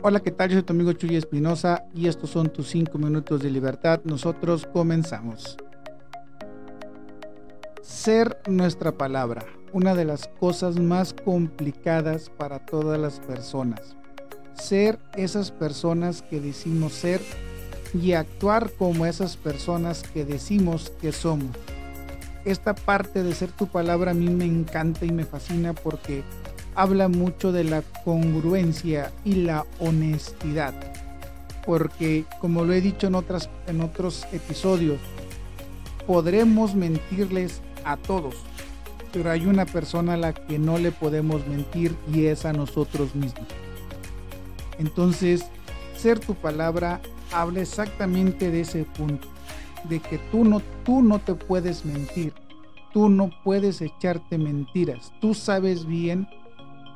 Hola, ¿qué tal? Yo soy tu amigo Chuy Espinosa y estos son tus 5 minutos de libertad. Nosotros comenzamos. Ser nuestra palabra, una de las cosas más complicadas para todas las personas. Ser esas personas que decimos ser y actuar como esas personas que decimos que somos. Esta parte de ser tu palabra a mí me encanta y me fascina porque habla mucho de la congruencia y la honestidad. Porque como lo he dicho en, otras, en otros episodios, podremos mentirles a todos, pero hay una persona a la que no le podemos mentir y es a nosotros mismos. Entonces, ser tu palabra habla exactamente de ese punto, de que tú no, tú no te puedes mentir, tú no puedes echarte mentiras, tú sabes bien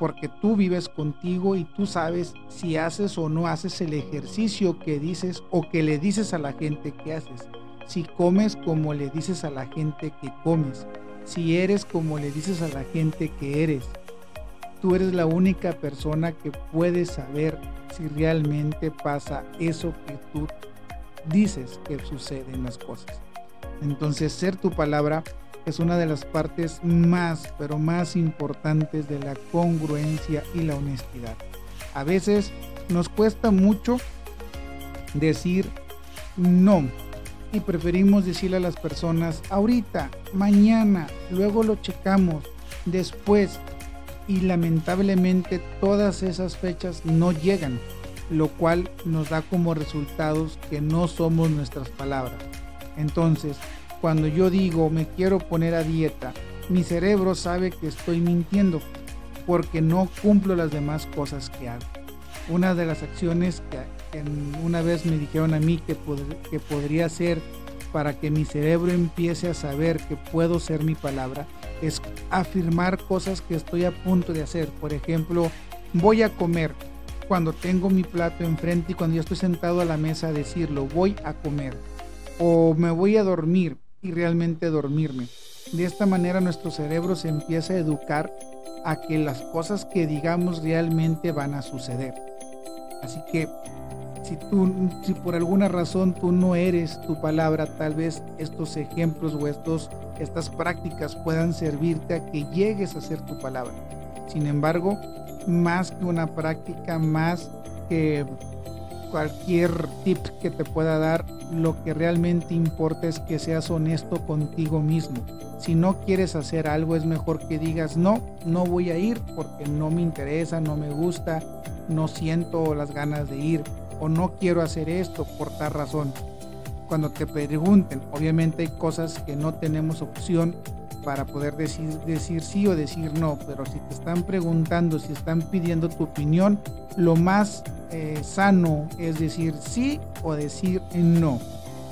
porque tú vives contigo y tú sabes si haces o no haces el ejercicio que dices o que le dices a la gente que haces. Si comes como le dices a la gente que comes. Si eres como le dices a la gente que eres. Tú eres la única persona que puede saber si realmente pasa eso que tú dices que sucede en las cosas. Entonces ser tu palabra es una de las partes más, pero más importantes de la congruencia y la honestidad. A veces nos cuesta mucho decir no y preferimos decirle a las personas ahorita, mañana, luego lo checamos, después y lamentablemente todas esas fechas no llegan, lo cual nos da como resultados que no somos nuestras palabras. Entonces, cuando yo digo me quiero poner a dieta, mi cerebro sabe que estoy mintiendo porque no cumplo las demás cosas que hago. Una de las acciones que, una vez me dijeron a mí que, que podría ser para que mi cerebro empiece a saber que puedo ser mi palabra es afirmar cosas que estoy a punto de hacer. Por ejemplo, voy a comer cuando tengo mi plato enfrente y cuando yo estoy sentado a la mesa decirlo, voy a comer. O me voy a dormir y realmente dormirme. De esta manera nuestro cerebro se empieza a educar a que las cosas que digamos realmente van a suceder. Así que si tú si por alguna razón tú no eres tu palabra, tal vez estos ejemplos o estos estas prácticas puedan servirte a que llegues a ser tu palabra. Sin embargo, más que una práctica, más que cualquier tip que te pueda dar, lo que realmente importa es que seas honesto contigo mismo. Si no quieres hacer algo, es mejor que digas, no, no voy a ir porque no me interesa, no me gusta, no siento las ganas de ir o no quiero hacer esto por tal razón. Cuando te pregunten, obviamente hay cosas que no tenemos opción para poder decir, decir sí o decir no, pero si te están preguntando, si están pidiendo tu opinión, lo más eh, sano es decir sí o decir no.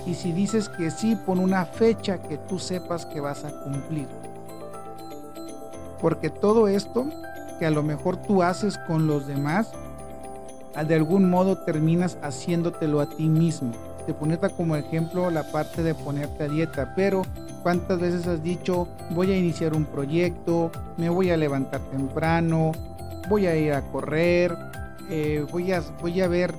Y si dices que sí, pon una fecha que tú sepas que vas a cumplir. Porque todo esto que a lo mejor tú haces con los demás, de algún modo terminas haciéndotelo a ti mismo. Te poneta como ejemplo la parte de ponerte a dieta, pero ¿cuántas veces has dicho voy a iniciar un proyecto, me voy a levantar temprano, voy a ir a correr, eh, voy, a, voy a ver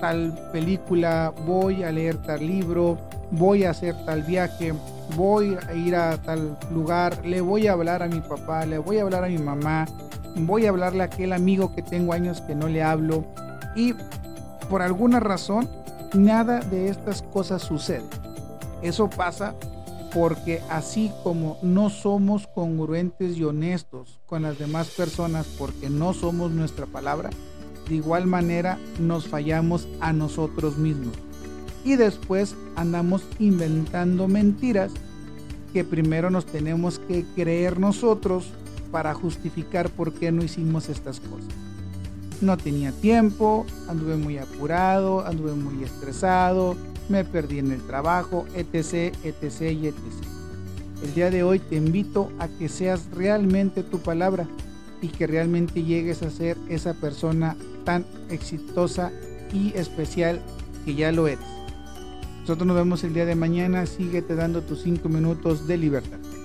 tal película, voy a leer tal libro, voy a hacer tal viaje, voy a ir a tal lugar, le voy a hablar a mi papá, le voy a hablar a mi mamá, voy a hablarle a aquel amigo que tengo años que no le hablo y por alguna razón nada de estas cosas sucede. Eso pasa porque así como no somos congruentes y honestos con las demás personas porque no somos nuestra palabra, de igual manera nos fallamos a nosotros mismos. Y después andamos inventando mentiras que primero nos tenemos que creer nosotros para justificar por qué no hicimos estas cosas. No tenía tiempo, anduve muy apurado, anduve muy estresado, me perdí en el trabajo, etc, etc y etc. El día de hoy te invito a que seas realmente tu palabra y que realmente llegues a ser esa persona tan exitosa y especial que ya lo eres. Nosotros nos vemos el día de mañana. Síguete dando tus 5 minutos de libertad.